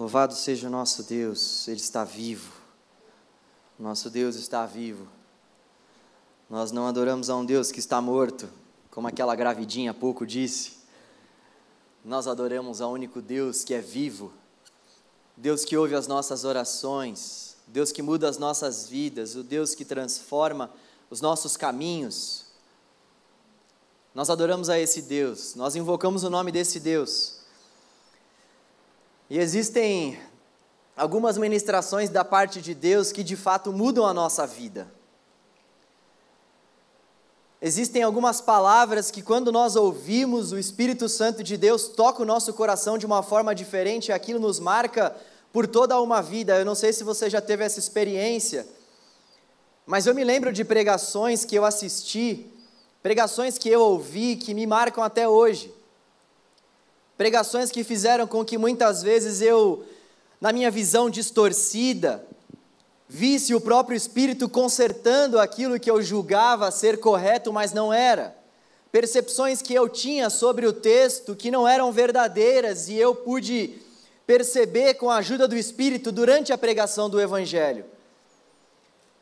Louvado seja o nosso Deus, Ele está vivo. Nosso Deus está vivo. Nós não adoramos a um Deus que está morto, como aquela gravidinha há pouco disse. Nós adoramos ao único Deus que é vivo, Deus que ouve as nossas orações, Deus que muda as nossas vidas, o Deus que transforma os nossos caminhos. Nós adoramos a esse Deus, nós invocamos o nome desse Deus. E existem algumas ministrações da parte de Deus que de fato mudam a nossa vida. Existem algumas palavras que, quando nós ouvimos, o Espírito Santo de Deus toca o nosso coração de uma forma diferente e aquilo nos marca por toda uma vida. Eu não sei se você já teve essa experiência, mas eu me lembro de pregações que eu assisti, pregações que eu ouvi que me marcam até hoje. Pregações que fizeram com que muitas vezes eu, na minha visão distorcida, visse o próprio Espírito consertando aquilo que eu julgava ser correto, mas não era. Percepções que eu tinha sobre o texto que não eram verdadeiras e eu pude perceber com a ajuda do Espírito durante a pregação do Evangelho.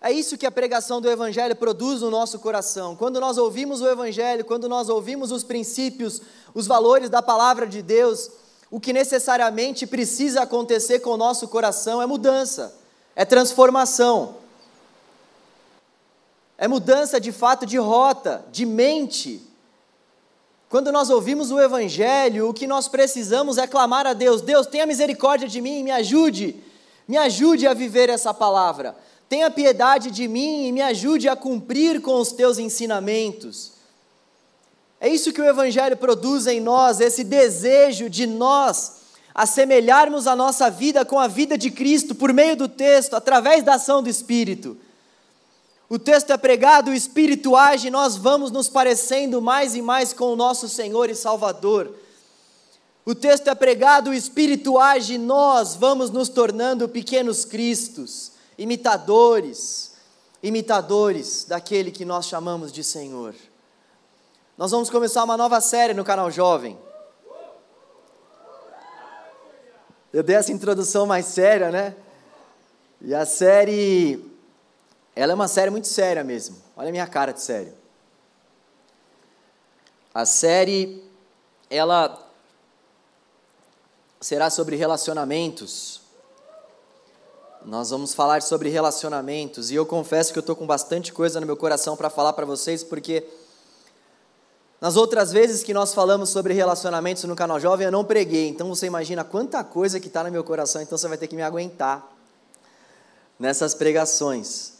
É isso que a pregação do Evangelho produz no nosso coração. Quando nós ouvimos o Evangelho, quando nós ouvimos os princípios, os valores da palavra de Deus, o que necessariamente precisa acontecer com o nosso coração é mudança, é transformação. É mudança de fato de rota, de mente. Quando nós ouvimos o Evangelho, o que nós precisamos é clamar a Deus: Deus, tenha misericórdia de mim, me ajude, me ajude a viver essa palavra. Tenha piedade de mim e me ajude a cumprir com os teus ensinamentos. É isso que o Evangelho produz em nós, esse desejo de nós assemelharmos a nossa vida com a vida de Cristo por meio do texto, através da ação do Espírito. O texto é pregado, o Espírito age, nós vamos nos parecendo mais e mais com o nosso Senhor e Salvador. O texto é pregado, o Espírito age, nós vamos nos tornando pequenos Cristos imitadores, imitadores daquele que nós chamamos de Senhor. Nós vamos começar uma nova série no canal Jovem. Eu dei essa introdução mais séria, né? E a série, ela é uma série muito séria mesmo. Olha a minha cara de sério. A série, ela será sobre relacionamentos. Nós vamos falar sobre relacionamentos e eu confesso que eu estou com bastante coisa no meu coração para falar para vocês, porque nas outras vezes que nós falamos sobre relacionamentos no canal Jovem eu não preguei, então você imagina quanta coisa que está no meu coração, então você vai ter que me aguentar nessas pregações.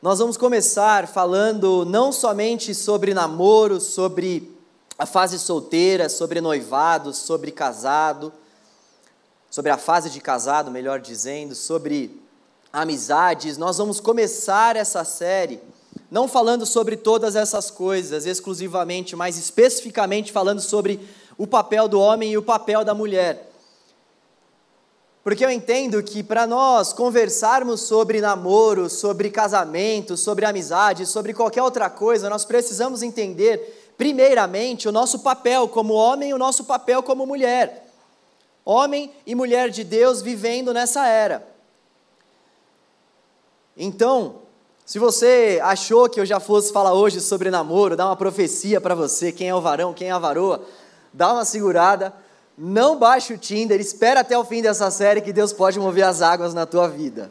Nós vamos começar falando não somente sobre namoro, sobre a fase solteira, sobre noivado, sobre casado sobre a fase de casado, melhor dizendo, sobre amizades. Nós vamos começar essa série não falando sobre todas essas coisas exclusivamente, mas especificamente falando sobre o papel do homem e o papel da mulher. Porque eu entendo que para nós conversarmos sobre namoro, sobre casamento, sobre amizade, sobre qualquer outra coisa, nós precisamos entender, primeiramente, o nosso papel como homem e o nosso papel como mulher homem e mulher de Deus vivendo nessa era. Então, se você achou que eu já fosse falar hoje sobre namoro, dar uma profecia para você, quem é o varão, quem é a varoa, dá uma segurada, não baixe o Tinder, espera até o fim dessa série que Deus pode mover as águas na tua vida.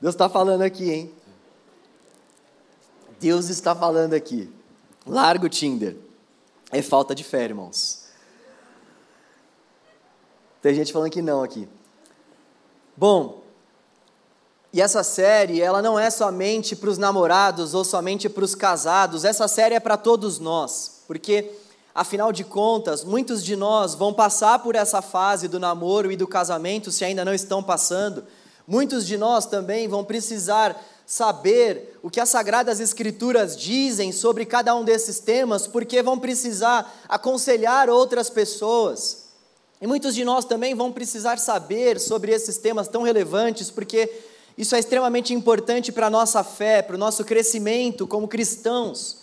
Deus está falando aqui, hein? Deus está falando aqui. Larga o Tinder. É falta de fé, irmãos. Tem gente falando que não aqui. Bom, e essa série, ela não é somente para os namorados ou somente para os casados, essa série é para todos nós, porque, afinal de contas, muitos de nós vão passar por essa fase do namoro e do casamento, se ainda não estão passando, muitos de nós também vão precisar saber o que as Sagradas Escrituras dizem sobre cada um desses temas, porque vão precisar aconselhar outras pessoas. E muitos de nós também vão precisar saber sobre esses temas tão relevantes, porque isso é extremamente importante para a nossa fé, para o nosso crescimento como cristãos.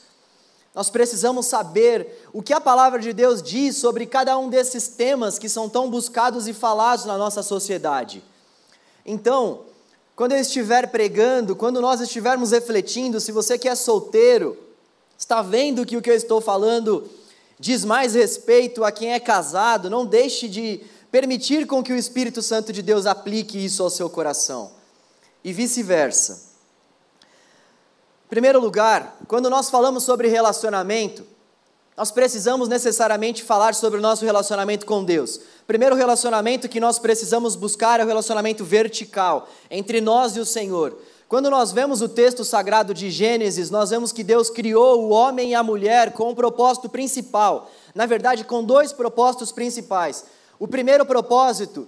Nós precisamos saber o que a palavra de Deus diz sobre cada um desses temas que são tão buscados e falados na nossa sociedade. Então, quando eu estiver pregando, quando nós estivermos refletindo, se você que é solteiro, está vendo que o que eu estou falando diz mais respeito a quem é casado, não deixe de permitir com que o Espírito Santo de Deus aplique isso ao seu coração. E vice-versa. Em primeiro lugar, quando nós falamos sobre relacionamento, nós precisamos necessariamente falar sobre o nosso relacionamento com Deus. Primeiro relacionamento que nós precisamos buscar é o relacionamento vertical entre nós e o Senhor. Quando nós vemos o texto sagrado de Gênesis, nós vemos que Deus criou o homem e a mulher com um propósito principal. Na verdade, com dois propósitos principais. O primeiro propósito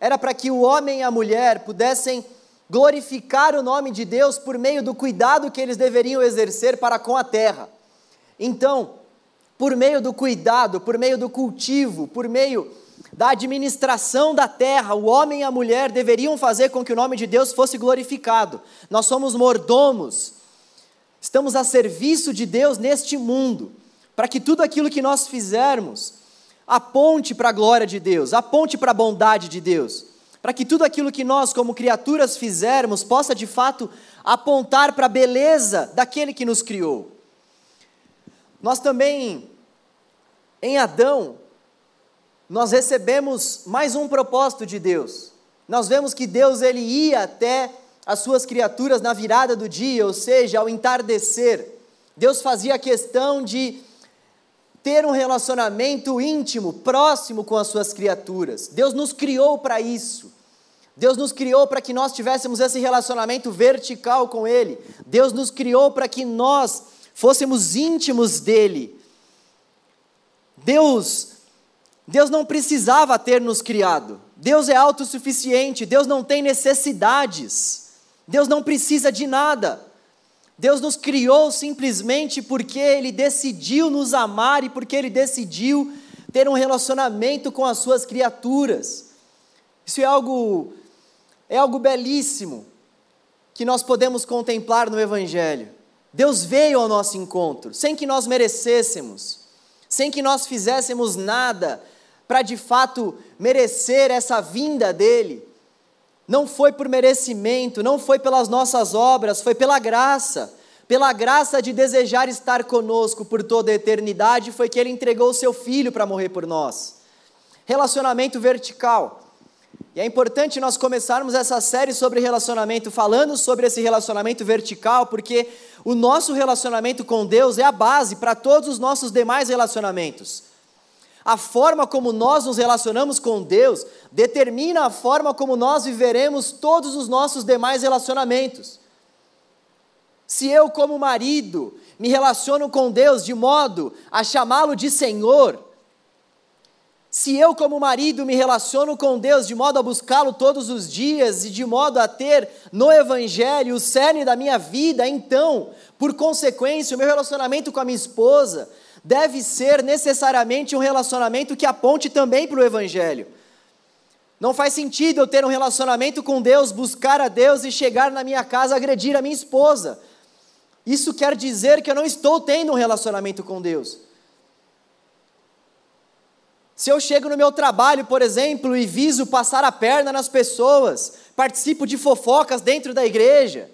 era para que o homem e a mulher pudessem glorificar o nome de Deus por meio do cuidado que eles deveriam exercer para com a terra. Então, por meio do cuidado, por meio do cultivo, por meio da administração da terra, o homem e a mulher deveriam fazer com que o nome de Deus fosse glorificado. Nós somos mordomos, estamos a serviço de Deus neste mundo, para que tudo aquilo que nós fizermos aponte para a glória de Deus, aponte para a bondade de Deus, para que tudo aquilo que nós, como criaturas, fizermos possa de fato apontar para a beleza daquele que nos criou. Nós também, em Adão, nós recebemos mais um propósito de Deus. Nós vemos que Deus ele ia até as suas criaturas na virada do dia, ou seja, ao entardecer. Deus fazia questão de ter um relacionamento íntimo, próximo com as suas criaturas. Deus nos criou para isso. Deus nos criou para que nós tivéssemos esse relacionamento vertical com Ele. Deus nos criou para que nós fôssemos íntimos dEle. Deus, Deus não precisava ter nos criado. Deus é autossuficiente. Deus não tem necessidades. Deus não precisa de nada. Deus nos criou simplesmente porque Ele decidiu nos amar e porque Ele decidiu ter um relacionamento com as suas criaturas. Isso é algo, é algo belíssimo que nós podemos contemplar no Evangelho. Deus veio ao nosso encontro, sem que nós merecêssemos, sem que nós fizéssemos nada para de fato merecer essa vinda dEle não foi por merecimento, não foi pelas nossas obras, foi pela graça. Pela graça de desejar estar conosco por toda a eternidade, foi que Ele entregou o Seu Filho para morrer por nós. Relacionamento vertical. E é importante nós começarmos essa série sobre relacionamento, falando sobre esse relacionamento vertical, porque o nosso relacionamento com Deus é a base para todos os nossos demais relacionamentos. A forma como nós nos relacionamos com Deus determina a forma como nós viveremos todos os nossos demais relacionamentos. Se eu, como marido, me relaciono com Deus de modo a chamá-lo de Senhor, se eu, como marido, me relaciono com Deus de modo a buscá-lo todos os dias e de modo a ter no Evangelho o cerne da minha vida, então, por consequência, o meu relacionamento com a minha esposa deve ser necessariamente um relacionamento que aponte também para o Evangelho. Não faz sentido eu ter um relacionamento com Deus, buscar a Deus e chegar na minha casa agredir a minha esposa. Isso quer dizer que eu não estou tendo um relacionamento com Deus. Se eu chego no meu trabalho, por exemplo, e viso passar a perna nas pessoas, participo de fofocas dentro da igreja,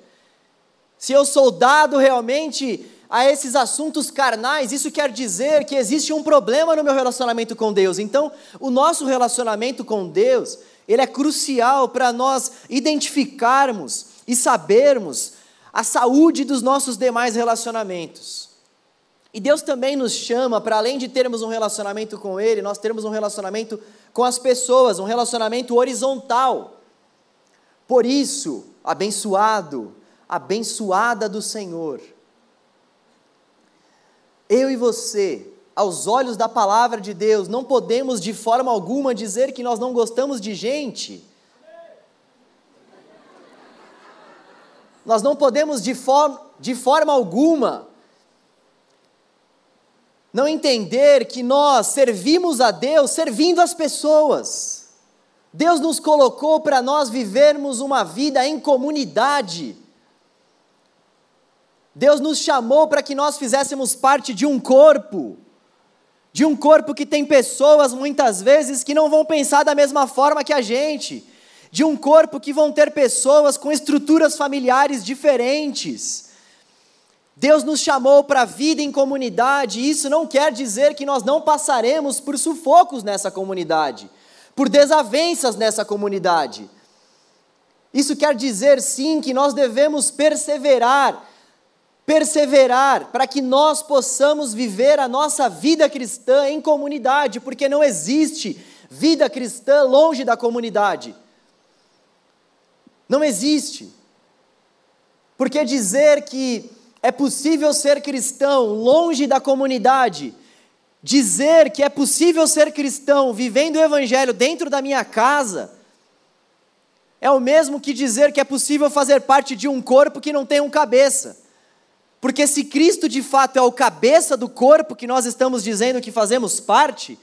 se eu sou dado realmente a esses assuntos carnais, isso quer dizer que existe um problema no meu relacionamento com Deus. Então, o nosso relacionamento com Deus, ele é crucial para nós identificarmos e sabermos a saúde dos nossos demais relacionamentos. E Deus também nos chama para além de termos um relacionamento com ele, nós termos um relacionamento com as pessoas, um relacionamento horizontal. Por isso, abençoado, abençoada do Senhor eu e você, aos olhos da palavra de Deus, não podemos de forma alguma dizer que nós não gostamos de gente. Nós não podemos de, for de forma alguma não entender que nós servimos a Deus servindo as pessoas. Deus nos colocou para nós vivermos uma vida em comunidade. Deus nos chamou para que nós fizéssemos parte de um corpo, de um corpo que tem pessoas muitas vezes que não vão pensar da mesma forma que a gente, de um corpo que vão ter pessoas com estruturas familiares diferentes. Deus nos chamou para a vida em comunidade, e isso não quer dizer que nós não passaremos por sufocos nessa comunidade, por desavenças nessa comunidade. Isso quer dizer sim que nós devemos perseverar, perseverar para que nós possamos viver a nossa vida cristã em comunidade, porque não existe vida cristã longe da comunidade. Não existe. Porque dizer que é possível ser cristão longe da comunidade, dizer que é possível ser cristão vivendo o evangelho dentro da minha casa, é o mesmo que dizer que é possível fazer parte de um corpo que não tem um cabeça. Porque se Cristo de fato é o cabeça do corpo que nós estamos dizendo que fazemos parte,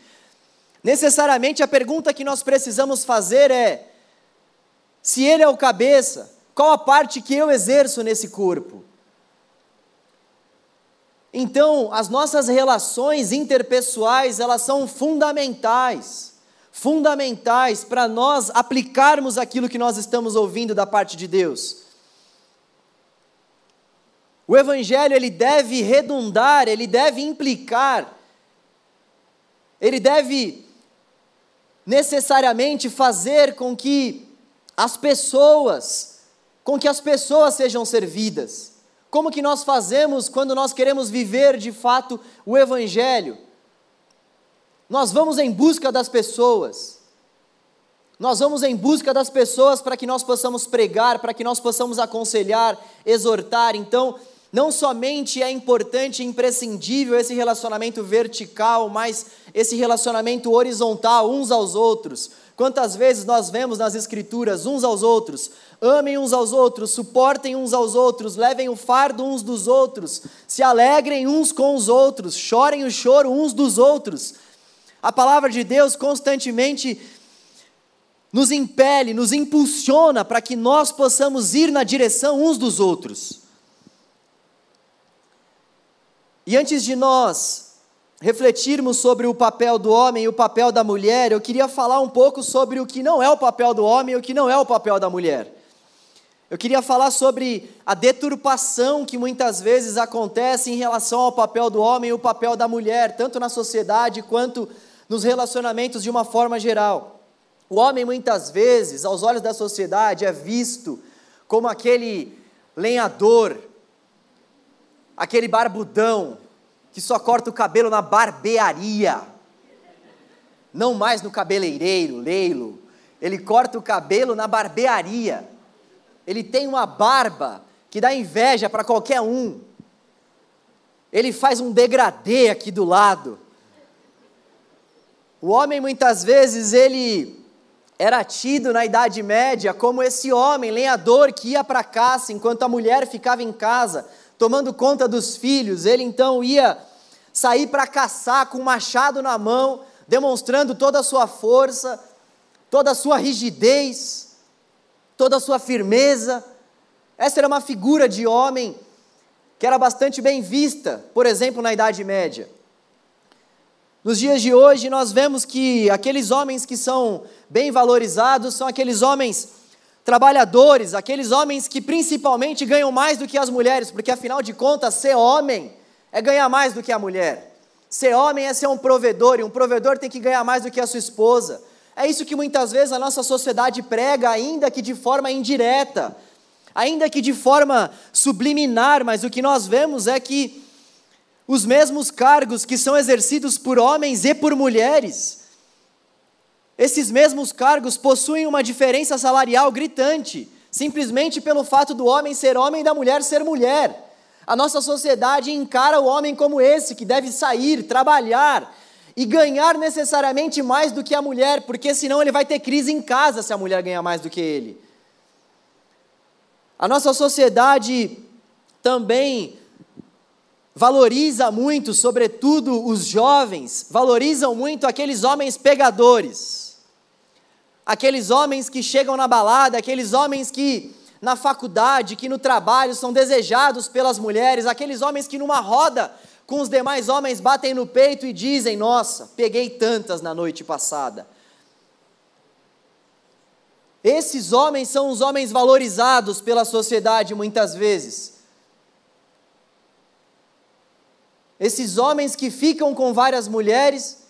necessariamente a pergunta que nós precisamos fazer é: se Ele é o cabeça, qual a parte que eu exerço nesse corpo? Então, as nossas relações interpessoais, elas são fundamentais, fundamentais para nós aplicarmos aquilo que nós estamos ouvindo da parte de Deus. O evangelho ele deve redundar, ele deve implicar, ele deve necessariamente fazer com que as pessoas, com que as pessoas sejam servidas. Como que nós fazemos quando nós queremos viver de fato o evangelho? Nós vamos em busca das pessoas. Nós vamos em busca das pessoas para que nós possamos pregar, para que nós possamos aconselhar, exortar. Então, não somente é importante e imprescindível esse relacionamento vertical, mas esse relacionamento horizontal uns aos outros. Quantas vezes nós vemos nas Escrituras uns aos outros, amem uns aos outros, suportem uns aos outros, levem o fardo uns dos outros, se alegrem uns com os outros, chorem o choro uns dos outros. A palavra de Deus constantemente nos impele, nos impulsiona para que nós possamos ir na direção uns dos outros. E antes de nós refletirmos sobre o papel do homem e o papel da mulher, eu queria falar um pouco sobre o que não é o papel do homem e o que não é o papel da mulher. Eu queria falar sobre a deturpação que muitas vezes acontece em relação ao papel do homem e o papel da mulher, tanto na sociedade quanto nos relacionamentos de uma forma geral. O homem, muitas vezes, aos olhos da sociedade, é visto como aquele lenhador aquele barbudão que só corta o cabelo na barbearia, não mais no cabeleireiro, leilo. Ele corta o cabelo na barbearia. Ele tem uma barba que dá inveja para qualquer um. Ele faz um degradê aqui do lado. O homem muitas vezes ele era tido na Idade Média como esse homem lenhador que ia para caça enquanto a mulher ficava em casa tomando conta dos filhos, ele então ia sair para caçar com um machado na mão, demonstrando toda a sua força, toda a sua rigidez, toda a sua firmeza. Essa era uma figura de homem que era bastante bem vista, por exemplo, na Idade Média. Nos dias de hoje, nós vemos que aqueles homens que são bem valorizados são aqueles homens trabalhadores, aqueles homens que principalmente ganham mais do que as mulheres, porque afinal de contas, ser homem é ganhar mais do que a mulher. Ser homem é ser um provedor, e um provedor tem que ganhar mais do que a sua esposa. É isso que muitas vezes a nossa sociedade prega, ainda que de forma indireta, ainda que de forma subliminar, mas o que nós vemos é que os mesmos cargos que são exercidos por homens e por mulheres, esses mesmos cargos possuem uma diferença salarial gritante, simplesmente pelo fato do homem ser homem e da mulher ser mulher. A nossa sociedade encara o homem como esse, que deve sair, trabalhar e ganhar necessariamente mais do que a mulher, porque senão ele vai ter crise em casa se a mulher ganhar mais do que ele. A nossa sociedade também valoriza muito, sobretudo os jovens, valorizam muito aqueles homens pegadores aqueles homens que chegam na balada, aqueles homens que na faculdade, que no trabalho são desejados pelas mulheres, aqueles homens que numa roda com os demais homens batem no peito e dizem: Nossa, peguei tantas na noite passada. Esses homens são os homens valorizados pela sociedade muitas vezes. Esses homens que ficam com várias mulheres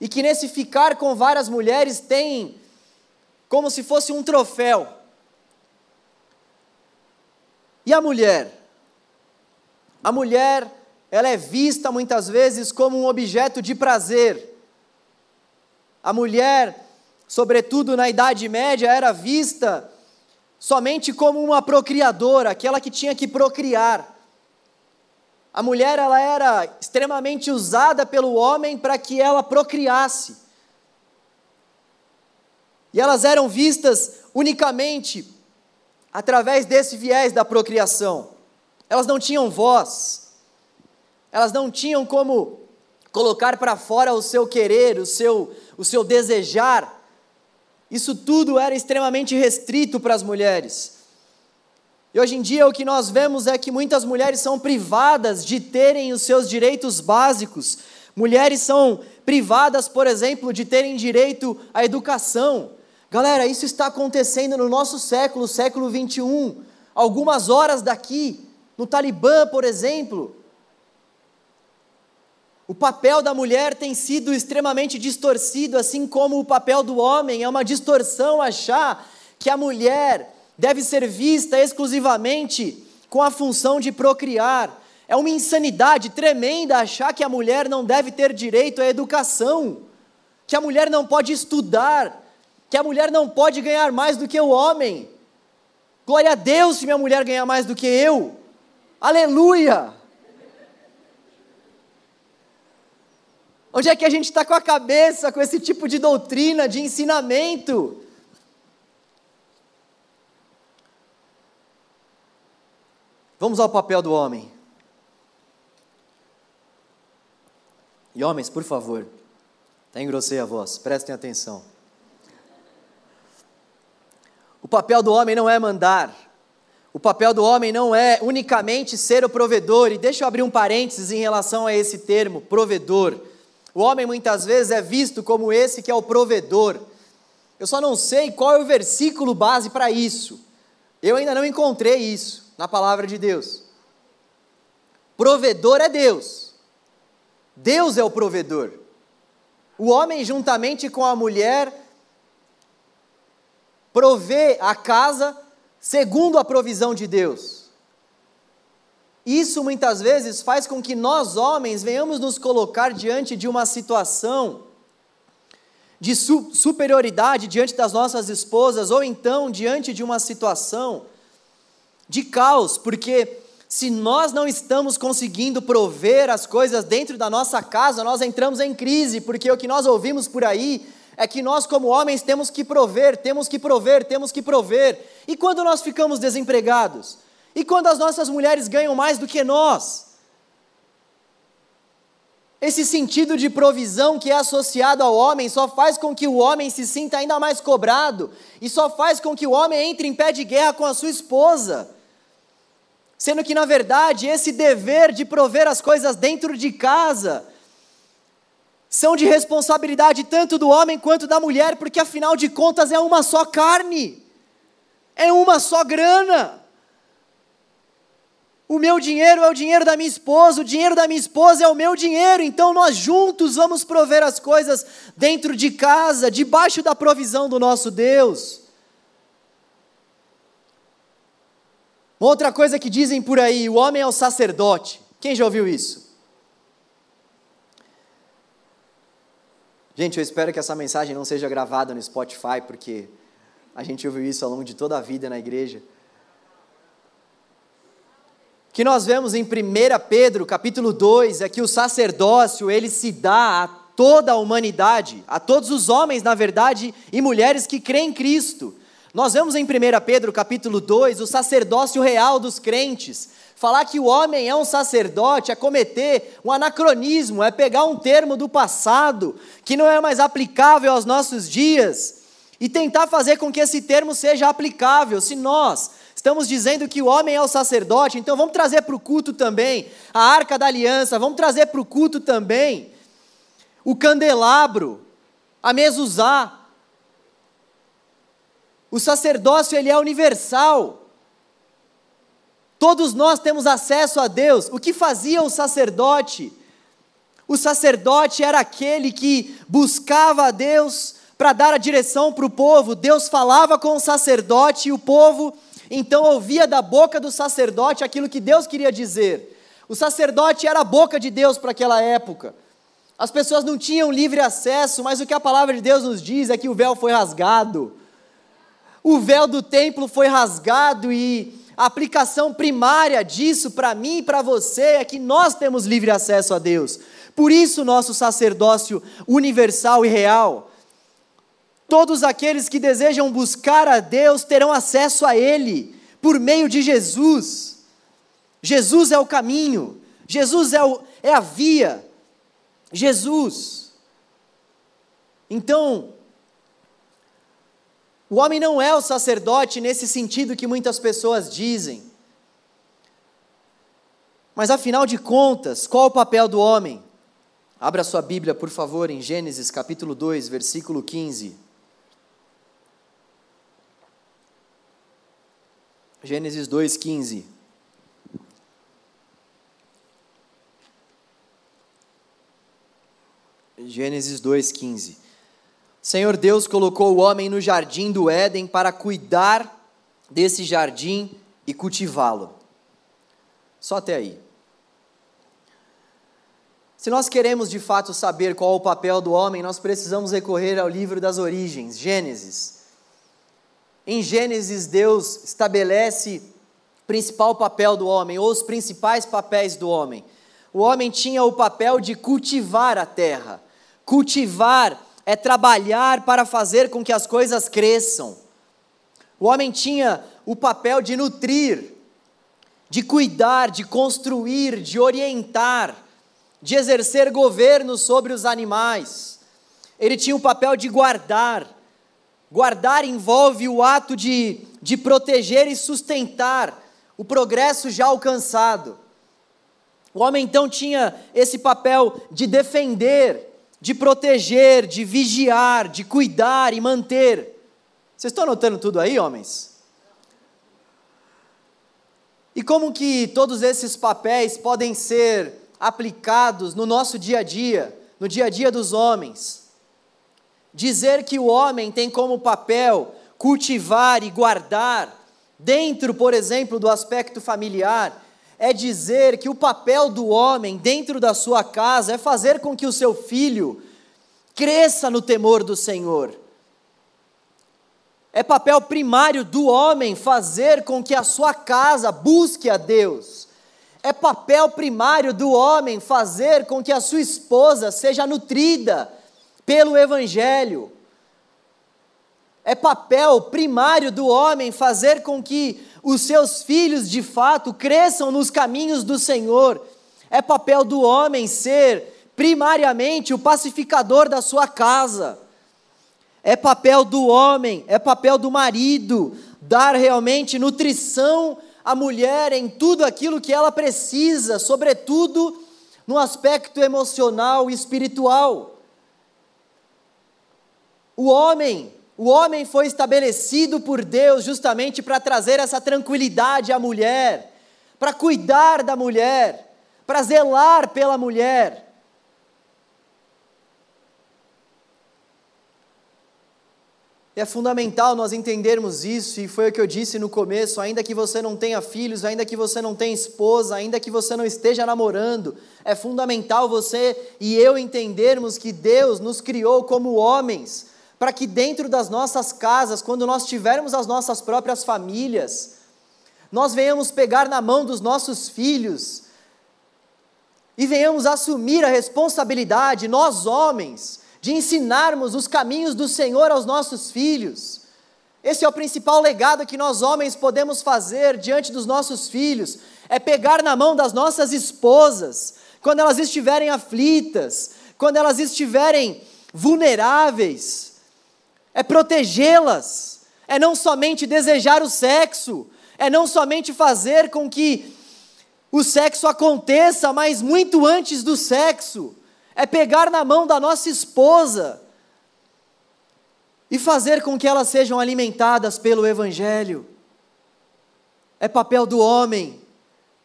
e que nesse ficar com várias mulheres têm como se fosse um troféu. E a mulher? A mulher, ela é vista muitas vezes como um objeto de prazer. A mulher, sobretudo na Idade Média, era vista somente como uma procriadora, aquela que tinha que procriar. A mulher ela era extremamente usada pelo homem para que ela procriasse. E elas eram vistas unicamente através desse viés da procriação. Elas não tinham voz. Elas não tinham como colocar para fora o seu querer, o seu, o seu desejar. Isso tudo era extremamente restrito para as mulheres. E hoje em dia o que nós vemos é que muitas mulheres são privadas de terem os seus direitos básicos. Mulheres são privadas, por exemplo, de terem direito à educação. Galera, isso está acontecendo no nosso século, século 21. Algumas horas daqui, no Talibã, por exemplo. O papel da mulher tem sido extremamente distorcido, assim como o papel do homem. É uma distorção achar que a mulher deve ser vista exclusivamente com a função de procriar. É uma insanidade tremenda achar que a mulher não deve ter direito à educação, que a mulher não pode estudar, que a mulher não pode ganhar mais do que o homem. Glória a Deus se minha mulher ganhar mais do que eu. Aleluia! Onde é que a gente está com a cabeça com esse tipo de doutrina, de ensinamento? Vamos ao papel do homem. E homens, por favor, até engrossei a voz, prestem atenção. O papel do homem não é mandar. O papel do homem não é unicamente ser o provedor. E deixa eu abrir um parênteses em relação a esse termo, provedor. O homem muitas vezes é visto como esse que é o provedor. Eu só não sei qual é o versículo base para isso. Eu ainda não encontrei isso na palavra de Deus. Provedor é Deus. Deus é o provedor. O homem, juntamente com a mulher, provê a casa segundo a provisão de Deus. Isso muitas vezes faz com que nós, homens, venhamos nos colocar diante de uma situação de su superioridade diante das nossas esposas, ou então diante de uma situação de caos, porque se nós não estamos conseguindo prover as coisas dentro da nossa casa, nós entramos em crise, porque o que nós ouvimos por aí é que nós, como homens, temos que prover, temos que prover, temos que prover. E quando nós ficamos desempregados? E quando as nossas mulheres ganham mais do que nós? Esse sentido de provisão que é associado ao homem só faz com que o homem se sinta ainda mais cobrado e só faz com que o homem entre em pé de guerra com a sua esposa. Sendo que, na verdade, esse dever de prover as coisas dentro de casa são de responsabilidade tanto do homem quanto da mulher, porque afinal de contas é uma só carne, é uma só grana. O meu dinheiro é o dinheiro da minha esposa, o dinheiro da minha esposa é o meu dinheiro, então nós juntos vamos prover as coisas dentro de casa, debaixo da provisão do nosso Deus. Outra coisa que dizem por aí, o homem é o sacerdote. Quem já ouviu isso? Gente, eu espero que essa mensagem não seja gravada no Spotify, porque a gente ouviu isso ao longo de toda a vida na igreja. O que nós vemos em 1 Pedro, capítulo 2, é que o sacerdócio, ele se dá a toda a humanidade, a todos os homens, na verdade, e mulheres que creem em Cristo. Nós vemos em 1 Pedro capítulo 2 o sacerdócio real dos crentes. Falar que o homem é um sacerdote é cometer um anacronismo, é pegar um termo do passado que não é mais aplicável aos nossos dias e tentar fazer com que esse termo seja aplicável. Se nós, Estamos dizendo que o homem é o sacerdote, então vamos trazer para o culto também a arca da aliança, vamos trazer para o culto também o candelabro, a mezuzá. O sacerdócio ele é universal. Todos nós temos acesso a Deus. O que fazia o sacerdote? O sacerdote era aquele que buscava a Deus para dar a direção para o povo. Deus falava com o sacerdote e o povo então ouvia da boca do sacerdote aquilo que Deus queria dizer. O sacerdote era a boca de Deus para aquela época. As pessoas não tinham livre acesso, mas o que a palavra de Deus nos diz é que o véu foi rasgado. O véu do templo foi rasgado e a aplicação primária disso para mim e para você é que nós temos livre acesso a Deus. Por isso, nosso sacerdócio universal e real. Todos aqueles que desejam buscar a Deus terão acesso a Ele por meio de Jesus. Jesus é o caminho, Jesus é, o, é a via. Jesus. Então, o homem não é o sacerdote nesse sentido que muitas pessoas dizem. Mas afinal de contas, qual o papel do homem? Abra sua Bíblia, por favor, em Gênesis capítulo 2, versículo 15. Gênesis 2,15. Gênesis 2,15. Senhor Deus colocou o homem no jardim do Éden para cuidar desse jardim e cultivá-lo. Só até aí. Se nós queremos de fato saber qual o papel do homem, nós precisamos recorrer ao livro das origens, Gênesis. Em Gênesis, Deus estabelece o principal papel do homem, ou os principais papéis do homem. O homem tinha o papel de cultivar a terra. Cultivar é trabalhar para fazer com que as coisas cresçam. O homem tinha o papel de nutrir, de cuidar, de construir, de orientar, de exercer governo sobre os animais. Ele tinha o papel de guardar. Guardar envolve o ato de, de proteger e sustentar o progresso já alcançado. O homem então tinha esse papel de defender, de proteger, de vigiar, de cuidar e manter. Vocês estão anotando tudo aí, homens? E como que todos esses papéis podem ser aplicados no nosso dia a dia, no dia a dia dos homens? Dizer que o homem tem como papel cultivar e guardar, dentro, por exemplo, do aspecto familiar, é dizer que o papel do homem dentro da sua casa é fazer com que o seu filho cresça no temor do Senhor. É papel primário do homem fazer com que a sua casa busque a Deus. É papel primário do homem fazer com que a sua esposa seja nutrida pelo Evangelho. É papel primário do homem fazer com que os seus filhos de fato cresçam nos caminhos do Senhor. É papel do homem ser primariamente o pacificador da sua casa. É papel do homem, é papel do marido dar realmente nutrição à mulher em tudo aquilo que ela precisa, sobretudo no aspecto emocional e espiritual. O homem o homem foi estabelecido por Deus justamente para trazer essa tranquilidade à mulher, para cuidar da mulher, para zelar pela mulher. É fundamental nós entendermos isso, e foi o que eu disse no começo: ainda que você não tenha filhos, ainda que você não tenha esposa, ainda que você não esteja namorando, é fundamental você e eu entendermos que Deus nos criou como homens para que dentro das nossas casas, quando nós tivermos as nossas próprias famílias, nós venhamos pegar na mão dos nossos filhos e venhamos assumir a responsabilidade, nós homens, de ensinarmos os caminhos do Senhor aos nossos filhos. Esse é o principal legado que nós homens podemos fazer diante dos nossos filhos, é pegar na mão das nossas esposas, quando elas estiverem aflitas, quando elas estiverem vulneráveis, é protegê-las, é não somente desejar o sexo, é não somente fazer com que o sexo aconteça, mas muito antes do sexo, é pegar na mão da nossa esposa e fazer com que elas sejam alimentadas pelo Evangelho. É papel do homem,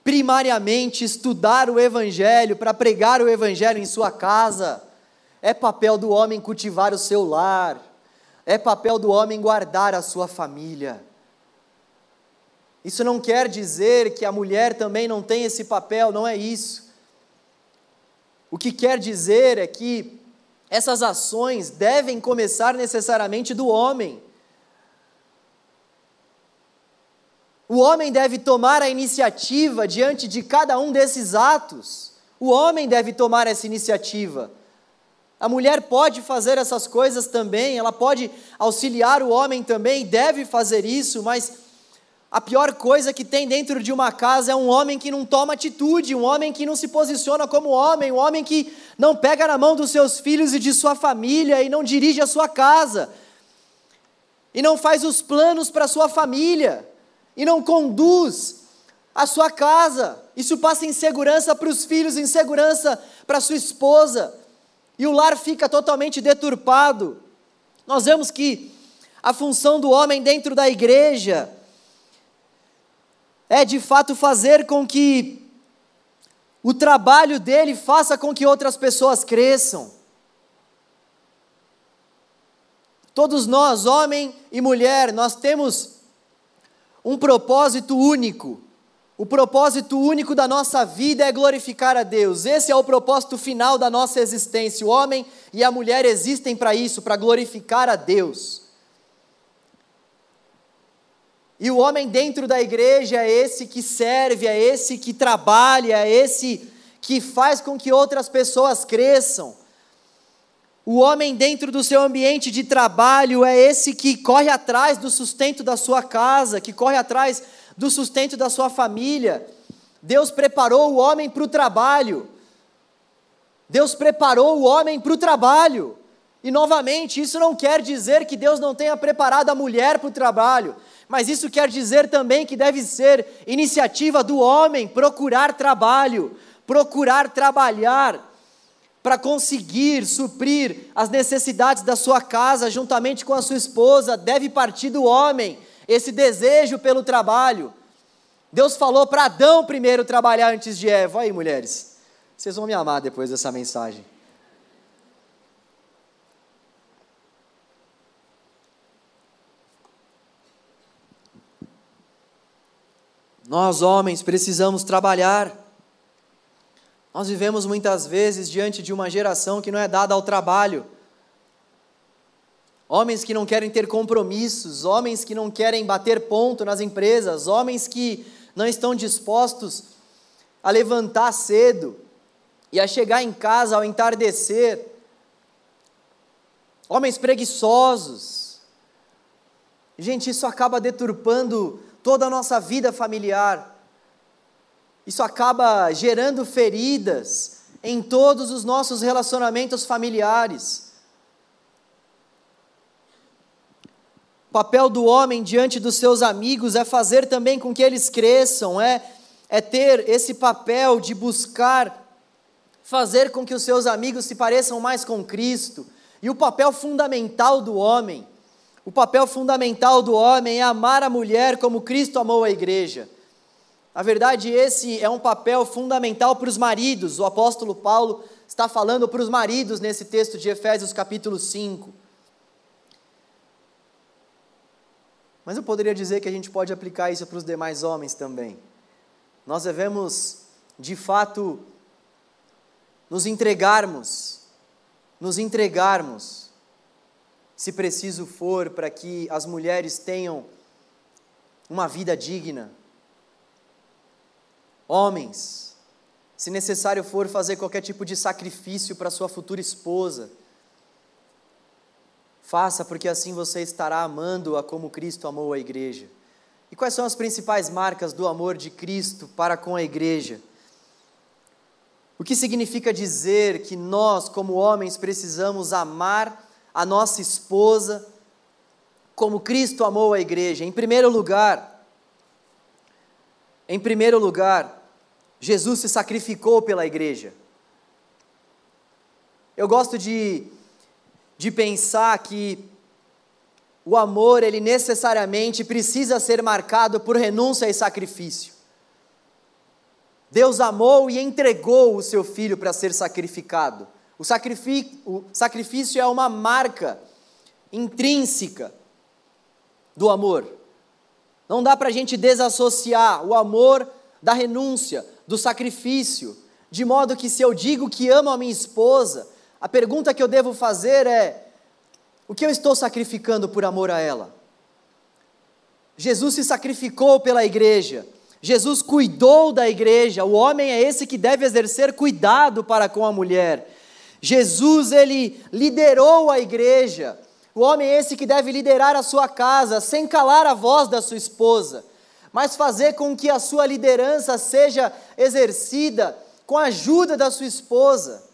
primariamente, estudar o Evangelho, para pregar o Evangelho em sua casa. É papel do homem cultivar o seu lar. É papel do homem guardar a sua família. Isso não quer dizer que a mulher também não tem esse papel, não é isso. O que quer dizer é que essas ações devem começar necessariamente do homem. O homem deve tomar a iniciativa diante de cada um desses atos. O homem deve tomar essa iniciativa. A mulher pode fazer essas coisas também, ela pode auxiliar o homem também, deve fazer isso, mas a pior coisa que tem dentro de uma casa é um homem que não toma atitude, um homem que não se posiciona como homem, um homem que não pega na mão dos seus filhos e de sua família e não dirige a sua casa, e não faz os planos para sua família, e não conduz a sua casa. Isso passa insegurança para os filhos, insegurança para sua esposa, e o lar fica totalmente deturpado. Nós vemos que a função do homem dentro da igreja, é de fato fazer com que o trabalho dele faça com que outras pessoas cresçam. Todos nós, homem e mulher, nós temos um propósito único. O propósito único da nossa vida é glorificar a Deus. Esse é o propósito final da nossa existência. O homem e a mulher existem para isso, para glorificar a Deus. E o homem dentro da igreja é esse que serve, é esse que trabalha, é esse que faz com que outras pessoas cresçam. O homem dentro do seu ambiente de trabalho é esse que corre atrás do sustento da sua casa, que corre atrás do sustento da sua família. Deus preparou o homem para o trabalho. Deus preparou o homem para o trabalho. E novamente, isso não quer dizer que Deus não tenha preparado a mulher para o trabalho. Mas isso quer dizer também que deve ser iniciativa do homem procurar trabalho, procurar trabalhar para conseguir suprir as necessidades da sua casa juntamente com a sua esposa, deve partir do homem esse desejo pelo trabalho. Deus falou para Adão primeiro trabalhar antes de Eva. Aí, mulheres, vocês vão me amar depois dessa mensagem. Nós, homens, precisamos trabalhar. Nós vivemos muitas vezes diante de uma geração que não é dada ao trabalho. Homens que não querem ter compromissos, homens que não querem bater ponto nas empresas, homens que não estão dispostos a levantar cedo e a chegar em casa ao entardecer. Homens preguiçosos. Gente, isso acaba deturpando toda a nossa vida familiar. Isso acaba gerando feridas em todos os nossos relacionamentos familiares. Papel do homem diante dos seus amigos é fazer também com que eles cresçam, é, é ter esse papel de buscar fazer com que os seus amigos se pareçam mais com Cristo. E o papel fundamental do homem o papel fundamental do homem é amar a mulher como Cristo amou a igreja. Na verdade, esse é um papel fundamental para os maridos. O apóstolo Paulo está falando para os maridos nesse texto de Efésios capítulo 5. Mas eu poderia dizer que a gente pode aplicar isso para os demais homens também. Nós devemos, de fato, nos entregarmos, nos entregarmos se preciso for, para que as mulheres tenham uma vida digna. Homens, se necessário for fazer qualquer tipo de sacrifício para sua futura esposa, faça, porque assim você estará amando-a como Cristo amou a igreja. E quais são as principais marcas do amor de Cristo para com a igreja? O que significa dizer que nós, como homens, precisamos amar a nossa esposa, como Cristo amou a igreja. Em primeiro lugar, Em primeiro lugar, Jesus se sacrificou pela igreja. Eu gosto de, de pensar que o amor, ele necessariamente precisa ser marcado por renúncia e sacrifício. Deus amou e entregou o seu filho para ser sacrificado. O sacrifício, o sacrifício é uma marca intrínseca do amor. Não dá para a gente desassociar o amor da renúncia, do sacrifício, de modo que se eu digo que amo a minha esposa, a pergunta que eu devo fazer é: o que eu estou sacrificando por amor a ela? Jesus se sacrificou pela igreja, Jesus cuidou da igreja, o homem é esse que deve exercer cuidado para com a mulher. Jesus, ele liderou a igreja, o homem é esse que deve liderar a sua casa, sem calar a voz da sua esposa, mas fazer com que a sua liderança seja exercida com a ajuda da sua esposa.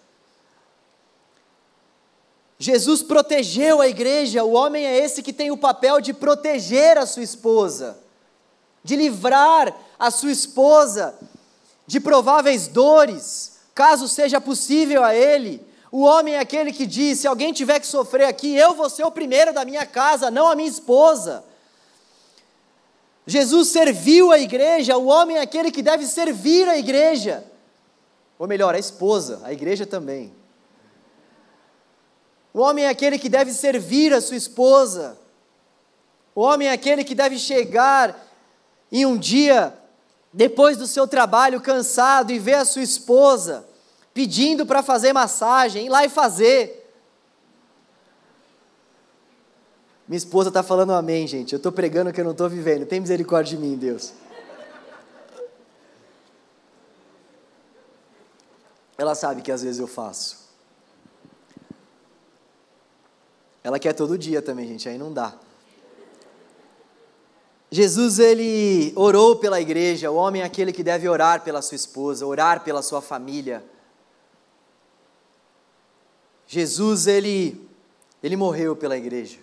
Jesus protegeu a igreja, o homem é esse que tem o papel de proteger a sua esposa, de livrar a sua esposa de prováveis dores, caso seja possível a ele, o homem é aquele que diz: se alguém tiver que sofrer aqui, eu vou ser o primeiro da minha casa, não a minha esposa. Jesus serviu a igreja, o homem é aquele que deve servir a igreja. Ou melhor, a esposa, a igreja também. O homem é aquele que deve servir a sua esposa. O homem é aquele que deve chegar em um dia, depois do seu trabalho, cansado, e ver a sua esposa pedindo para fazer massagem, ir lá e fazer. Minha esposa está falando amém, gente. Eu estou pregando que eu não estou vivendo. Tem misericórdia de mim, Deus. Ela sabe que às vezes eu faço. Ela quer todo dia também, gente, aí não dá. Jesus ele orou pela igreja, o homem é aquele que deve orar pela sua esposa, orar pela sua família. Jesus, ele, ele morreu pela igreja.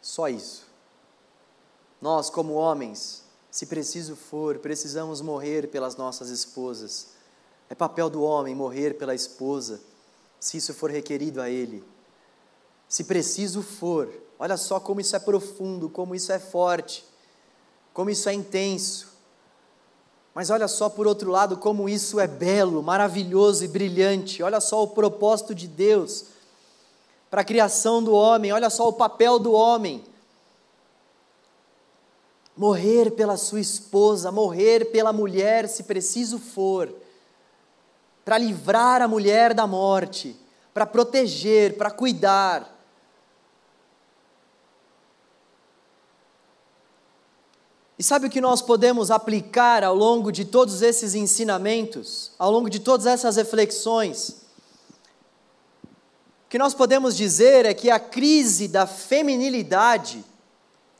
Só isso. Nós, como homens, se preciso for, precisamos morrer pelas nossas esposas. É papel do homem morrer pela esposa, se isso for requerido a ele. Se preciso for, olha só como isso é profundo, como isso é forte, como isso é intenso. Mas olha só por outro lado como isso é belo, maravilhoso e brilhante. Olha só o propósito de Deus para a criação do homem, olha só o papel do homem. Morrer pela sua esposa, morrer pela mulher, se preciso for, para livrar a mulher da morte, para proteger, para cuidar. E sabe o que nós podemos aplicar ao longo de todos esses ensinamentos, ao longo de todas essas reflexões? O que nós podemos dizer é que a crise da feminilidade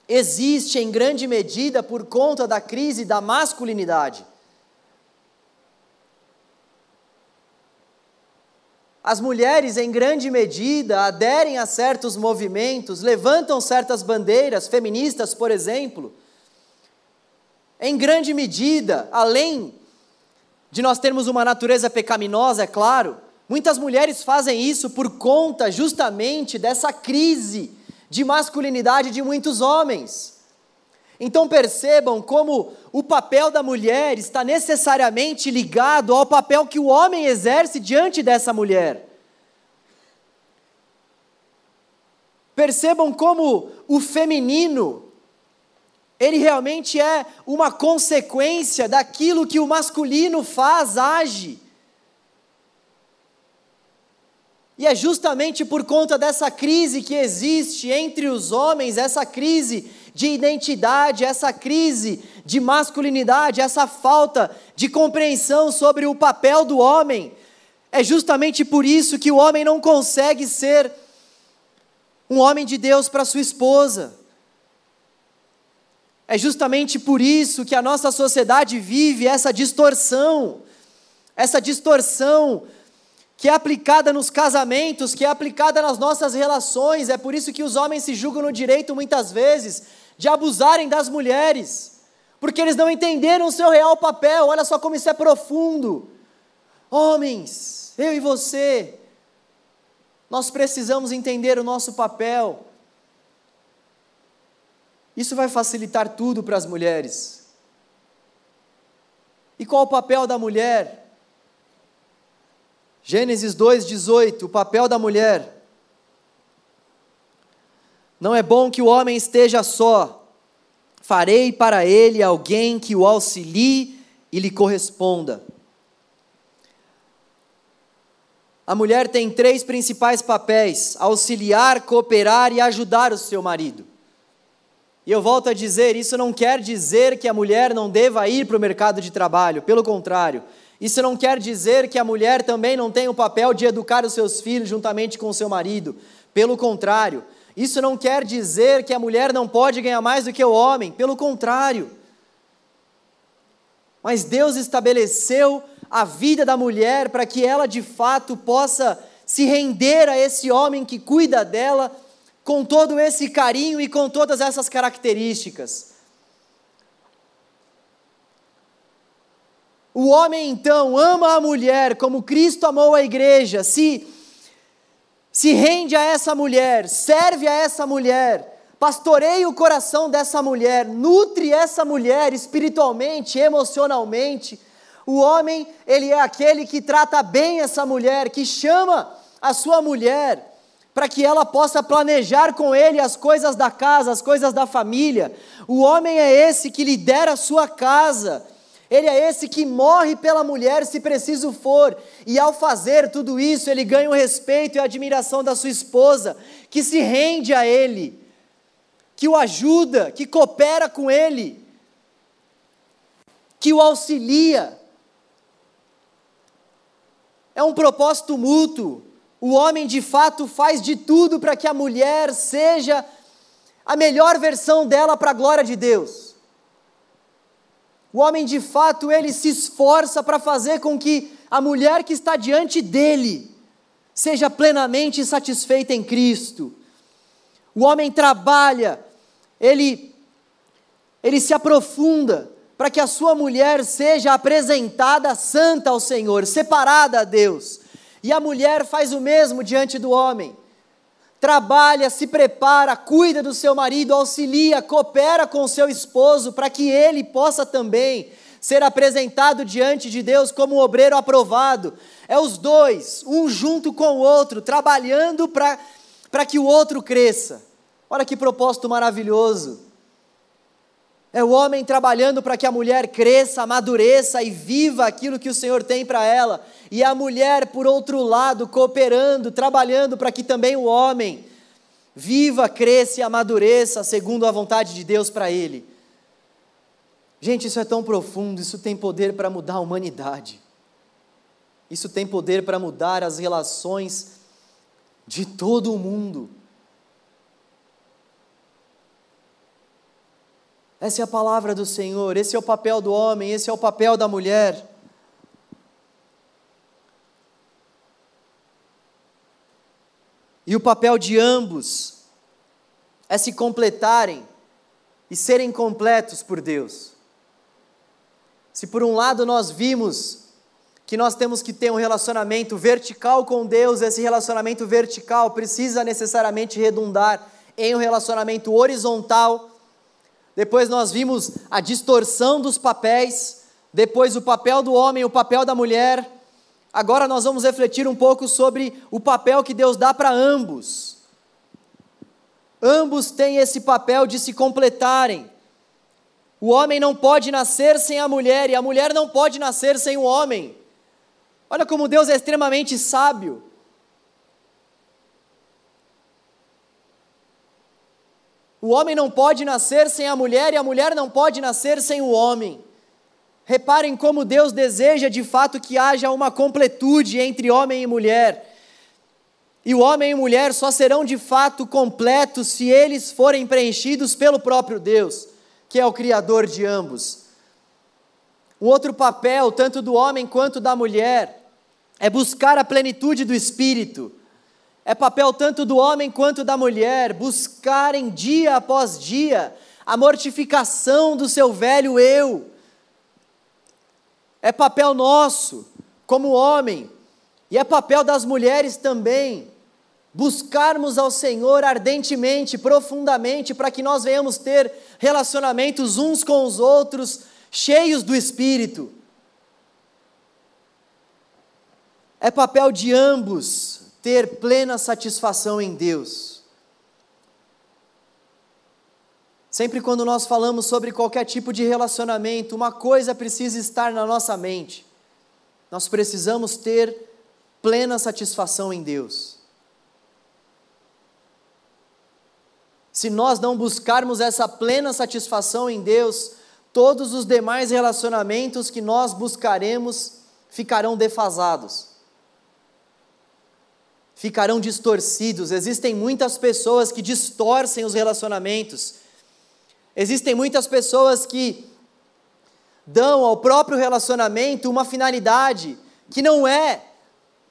existe em grande medida por conta da crise da masculinidade. As mulheres, em grande medida, aderem a certos movimentos, levantam certas bandeiras feministas, por exemplo, em grande medida, além de nós termos uma natureza pecaminosa, é claro, muitas mulheres fazem isso por conta justamente dessa crise de masculinidade de muitos homens. Então percebam como o papel da mulher está necessariamente ligado ao papel que o homem exerce diante dessa mulher. Percebam como o feminino ele realmente é uma consequência daquilo que o masculino faz, age. E é justamente por conta dessa crise que existe entre os homens, essa crise de identidade, essa crise de masculinidade, essa falta de compreensão sobre o papel do homem. É justamente por isso que o homem não consegue ser um homem de Deus para sua esposa. É justamente por isso que a nossa sociedade vive essa distorção, essa distorção que é aplicada nos casamentos, que é aplicada nas nossas relações. É por isso que os homens se julgam no direito muitas vezes de abusarem das mulheres. porque eles não entenderam o seu real papel. Olha só como isso é profundo. Homens, eu e você, nós precisamos entender o nosso papel. Isso vai facilitar tudo para as mulheres. E qual o papel da mulher? Gênesis 2,18, o papel da mulher. Não é bom que o homem esteja só. Farei para ele alguém que o auxilie e lhe corresponda. A mulher tem três principais papéis: auxiliar, cooperar e ajudar o seu marido. E eu volto a dizer: isso não quer dizer que a mulher não deva ir para o mercado de trabalho, pelo contrário. Isso não quer dizer que a mulher também não tem o papel de educar os seus filhos juntamente com o seu marido, pelo contrário. Isso não quer dizer que a mulher não pode ganhar mais do que o homem, pelo contrário. Mas Deus estabeleceu a vida da mulher para que ela de fato possa se render a esse homem que cuida dela com todo esse carinho e com todas essas características. O homem então ama a mulher como Cristo amou a igreja, se se rende a essa mulher, serve a essa mulher, pastoreia o coração dessa mulher, nutre essa mulher espiritualmente, emocionalmente, o homem, ele é aquele que trata bem essa mulher, que chama a sua mulher para que ela possa planejar com ele as coisas da casa, as coisas da família. O homem é esse que lidera a sua casa. Ele é esse que morre pela mulher se preciso for, e ao fazer tudo isso, ele ganha o respeito e a admiração da sua esposa, que se rende a ele, que o ajuda, que coopera com ele, que o auxilia. É um propósito mútuo. O homem de fato faz de tudo para que a mulher seja a melhor versão dela para a glória de Deus. O homem de fato, ele se esforça para fazer com que a mulher que está diante dele seja plenamente satisfeita em Cristo. O homem trabalha, ele ele se aprofunda para que a sua mulher seja apresentada santa ao Senhor, separada a Deus. E a mulher faz o mesmo diante do homem. Trabalha, se prepara, cuida do seu marido, auxilia, coopera com o seu esposo para que ele possa também ser apresentado diante de Deus como um obreiro aprovado. É os dois, um junto com o outro, trabalhando para que o outro cresça. Olha que propósito maravilhoso. É o homem trabalhando para que a mulher cresça, amadureça e viva aquilo que o Senhor tem para ela. E a mulher, por outro lado, cooperando, trabalhando para que também o homem viva, cresça e amadureça segundo a vontade de Deus para ele. Gente, isso é tão profundo, isso tem poder para mudar a humanidade. Isso tem poder para mudar as relações de todo o mundo. Essa é a palavra do Senhor, esse é o papel do homem, esse é o papel da mulher. E o papel de ambos é se completarem e serem completos por Deus. Se por um lado nós vimos que nós temos que ter um relacionamento vertical com Deus, esse relacionamento vertical precisa necessariamente redundar em um relacionamento horizontal depois nós vimos a distorção dos papéis, depois o papel do homem, o papel da mulher. Agora nós vamos refletir um pouco sobre o papel que Deus dá para ambos. Ambos têm esse papel de se completarem. O homem não pode nascer sem a mulher e a mulher não pode nascer sem o homem. Olha como Deus é extremamente sábio. O homem não pode nascer sem a mulher e a mulher não pode nascer sem o homem. Reparem como Deus deseja de fato que haja uma completude entre homem e mulher. E o homem e mulher só serão de fato completos se eles forem preenchidos pelo próprio Deus, que é o Criador de ambos. Um outro papel, tanto do homem quanto da mulher, é buscar a plenitude do Espírito. É papel tanto do homem quanto da mulher buscarem dia após dia a mortificação do seu velho eu. É papel nosso, como homem, e é papel das mulheres também, buscarmos ao Senhor ardentemente, profundamente, para que nós venhamos ter relacionamentos uns com os outros, cheios do Espírito. É papel de ambos ter plena satisfação em Deus. Sempre quando nós falamos sobre qualquer tipo de relacionamento, uma coisa precisa estar na nossa mente. Nós precisamos ter plena satisfação em Deus. Se nós não buscarmos essa plena satisfação em Deus, todos os demais relacionamentos que nós buscaremos ficarão defasados ficarão distorcidos. Existem muitas pessoas que distorcem os relacionamentos. Existem muitas pessoas que dão ao próprio relacionamento uma finalidade que não é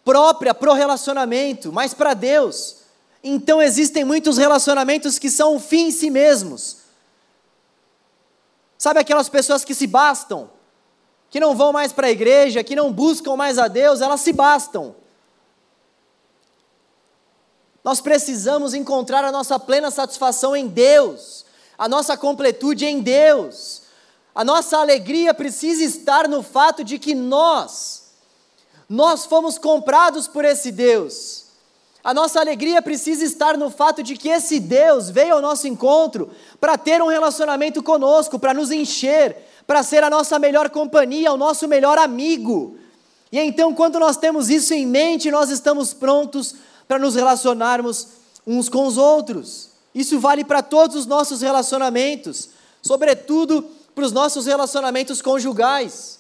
própria para o relacionamento, mas para Deus. Então existem muitos relacionamentos que são o fim em si mesmos. Sabe aquelas pessoas que se bastam, que não vão mais para a igreja, que não buscam mais a Deus, elas se bastam. Nós precisamos encontrar a nossa plena satisfação em Deus, a nossa completude em Deus. A nossa alegria precisa estar no fato de que nós, nós fomos comprados por esse Deus. A nossa alegria precisa estar no fato de que esse Deus veio ao nosso encontro para ter um relacionamento conosco, para nos encher, para ser a nossa melhor companhia, o nosso melhor amigo. E então, quando nós temos isso em mente, nós estamos prontos para nos relacionarmos uns com os outros. Isso vale para todos os nossos relacionamentos, sobretudo para os nossos relacionamentos conjugais.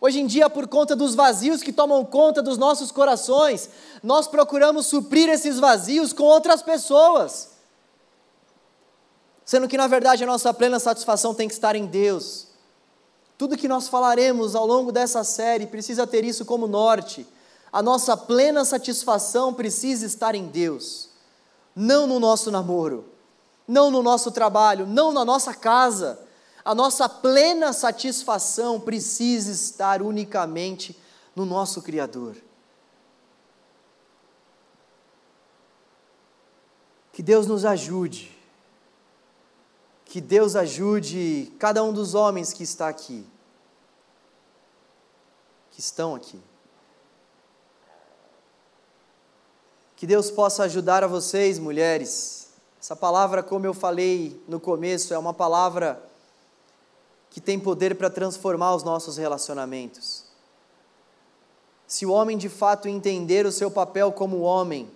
Hoje em dia, por conta dos vazios que tomam conta dos nossos corações, nós procuramos suprir esses vazios com outras pessoas. Sendo que, na verdade, a nossa plena satisfação tem que estar em Deus. Tudo que nós falaremos ao longo dessa série precisa ter isso como norte a nossa plena satisfação precisa estar em Deus, não no nosso namoro, não no nosso trabalho, não na nossa casa. A nossa plena satisfação precisa estar unicamente no nosso Criador. Que Deus nos ajude, que Deus ajude cada um dos homens que está aqui, que estão aqui. Que Deus possa ajudar a vocês, mulheres. Essa palavra, como eu falei no começo, é uma palavra que tem poder para transformar os nossos relacionamentos. Se o homem de fato entender o seu papel como homem,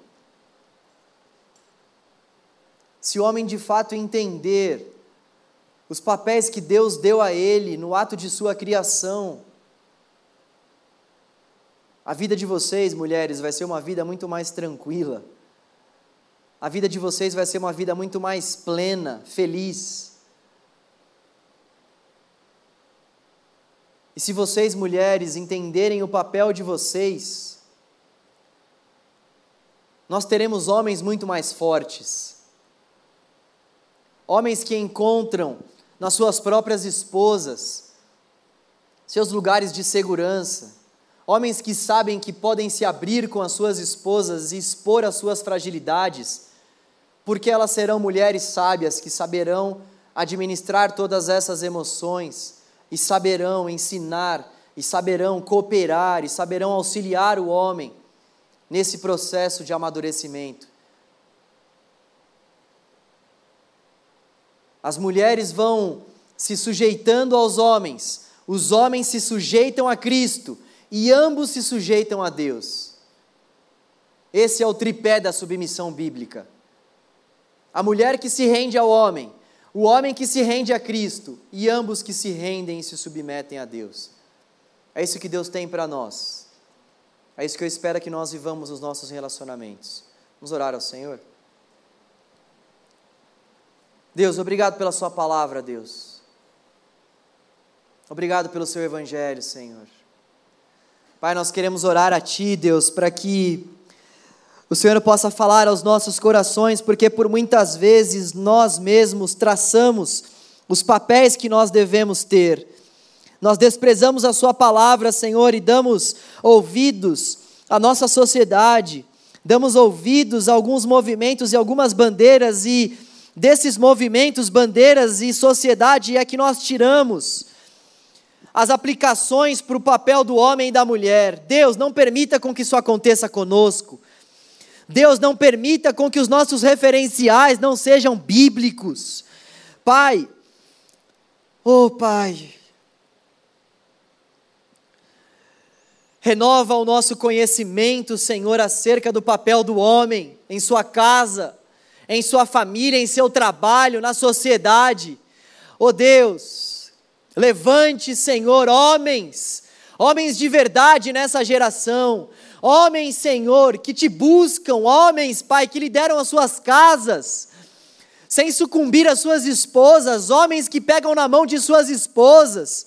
se o homem de fato entender os papéis que Deus deu a ele no ato de sua criação, a vida de vocês, mulheres, vai ser uma vida muito mais tranquila. A vida de vocês vai ser uma vida muito mais plena, feliz. E se vocês, mulheres, entenderem o papel de vocês, nós teremos homens muito mais fortes. Homens que encontram nas suas próprias esposas seus lugares de segurança Homens que sabem que podem se abrir com as suas esposas e expor as suas fragilidades, porque elas serão mulheres sábias que saberão administrar todas essas emoções e saberão ensinar e saberão cooperar e saberão auxiliar o homem nesse processo de amadurecimento. As mulheres vão se sujeitando aos homens, os homens se sujeitam a Cristo e ambos se sujeitam a Deus. Esse é o tripé da submissão bíblica. A mulher que se rende ao homem, o homem que se rende a Cristo e ambos que se rendem e se submetem a Deus. É isso que Deus tem para nós. É isso que eu espero que nós vivamos nos nossos relacionamentos. Vamos orar ao Senhor. Deus, obrigado pela Sua palavra, Deus. Obrigado pelo Seu Evangelho, Senhor. Pai, nós queremos orar a Ti, Deus, para que o Senhor possa falar aos nossos corações, porque por muitas vezes nós mesmos traçamos os papéis que nós devemos ter. Nós desprezamos a Sua palavra, Senhor, e damos ouvidos à nossa sociedade, damos ouvidos a alguns movimentos e algumas bandeiras, e desses movimentos, bandeiras e sociedade é que nós tiramos as aplicações para o papel do homem e da mulher. Deus, não permita com que isso aconteça conosco. Deus, não permita com que os nossos referenciais não sejam bíblicos. Pai, oh Pai, renova o nosso conhecimento, Senhor, acerca do papel do homem em sua casa, em sua família, em seu trabalho, na sociedade. Oh Deus, levante, Senhor, homens, homens de verdade nessa geração, homens, Senhor, que te buscam, homens, Pai, que lideram as suas casas, sem sucumbir às suas esposas, homens que pegam na mão de suas esposas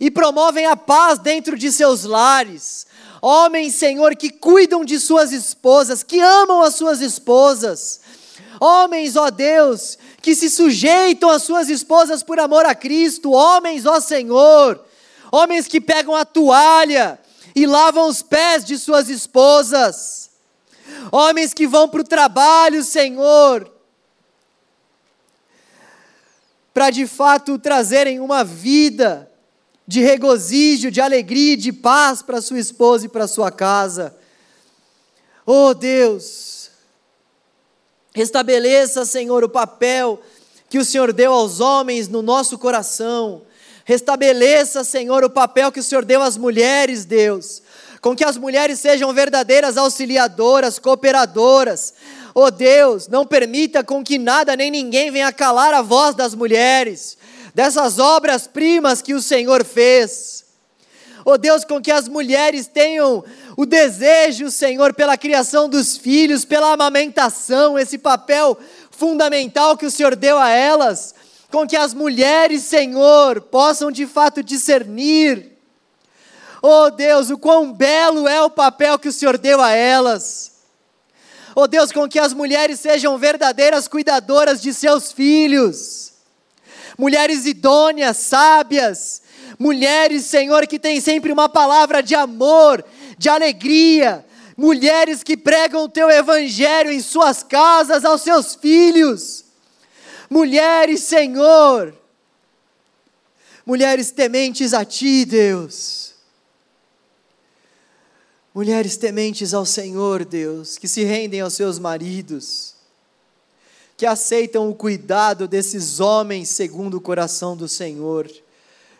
e promovem a paz dentro de seus lares. Homens, Senhor, que cuidam de suas esposas, que amam as suas esposas. Homens, ó Deus, que se sujeitam às suas esposas por amor a Cristo. Homens, ó Senhor, homens que pegam a toalha e lavam os pés de suas esposas, homens que vão para o trabalho, Senhor, para de fato trazerem uma vida de regozijo, de alegria e de paz para sua esposa e para sua casa. Oh Deus, restabeleça, Senhor, o papel que o Senhor deu aos homens no nosso coração Restabeleça, Senhor, o papel que o Senhor deu às mulheres, Deus. Com que as mulheres sejam verdadeiras auxiliadoras, cooperadoras. Oh Deus, não permita com que nada nem ninguém venha calar a voz das mulheres, dessas obras-primas que o Senhor fez. Oh Deus, com que as mulheres tenham o desejo, Senhor, pela criação dos filhos, pela amamentação, esse papel fundamental que o Senhor deu a elas com que as mulheres, Senhor, possam de fato discernir, oh Deus, o quão belo é o papel que o Senhor deu a elas. Oh Deus, com que as mulheres sejam verdadeiras cuidadoras de seus filhos, mulheres idôneas, sábias, mulheres, Senhor, que têm sempre uma palavra de amor, de alegria, mulheres que pregam o teu evangelho em suas casas aos seus filhos. Mulheres, Senhor, mulheres tementes a Ti, Deus, mulheres tementes ao Senhor, Deus, que se rendem aos seus maridos, que aceitam o cuidado desses homens segundo o coração do Senhor.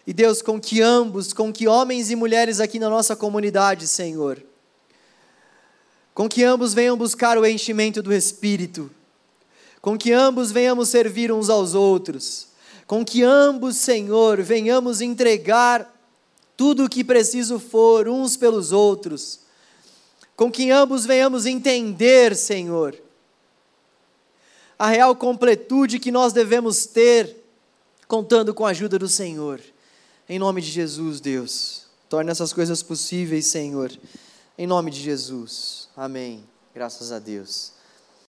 E Deus, com que ambos, com que homens e mulheres aqui na nossa comunidade, Senhor, com que ambos venham buscar o enchimento do Espírito, com que ambos venhamos servir uns aos outros, com que ambos, Senhor, venhamos entregar tudo o que preciso for uns pelos outros, com que ambos venhamos entender, Senhor, a real completude que nós devemos ter, contando com a ajuda do Senhor. Em nome de Jesus, Deus, torne essas coisas possíveis, Senhor. Em nome de Jesus. Amém. Graças a Deus.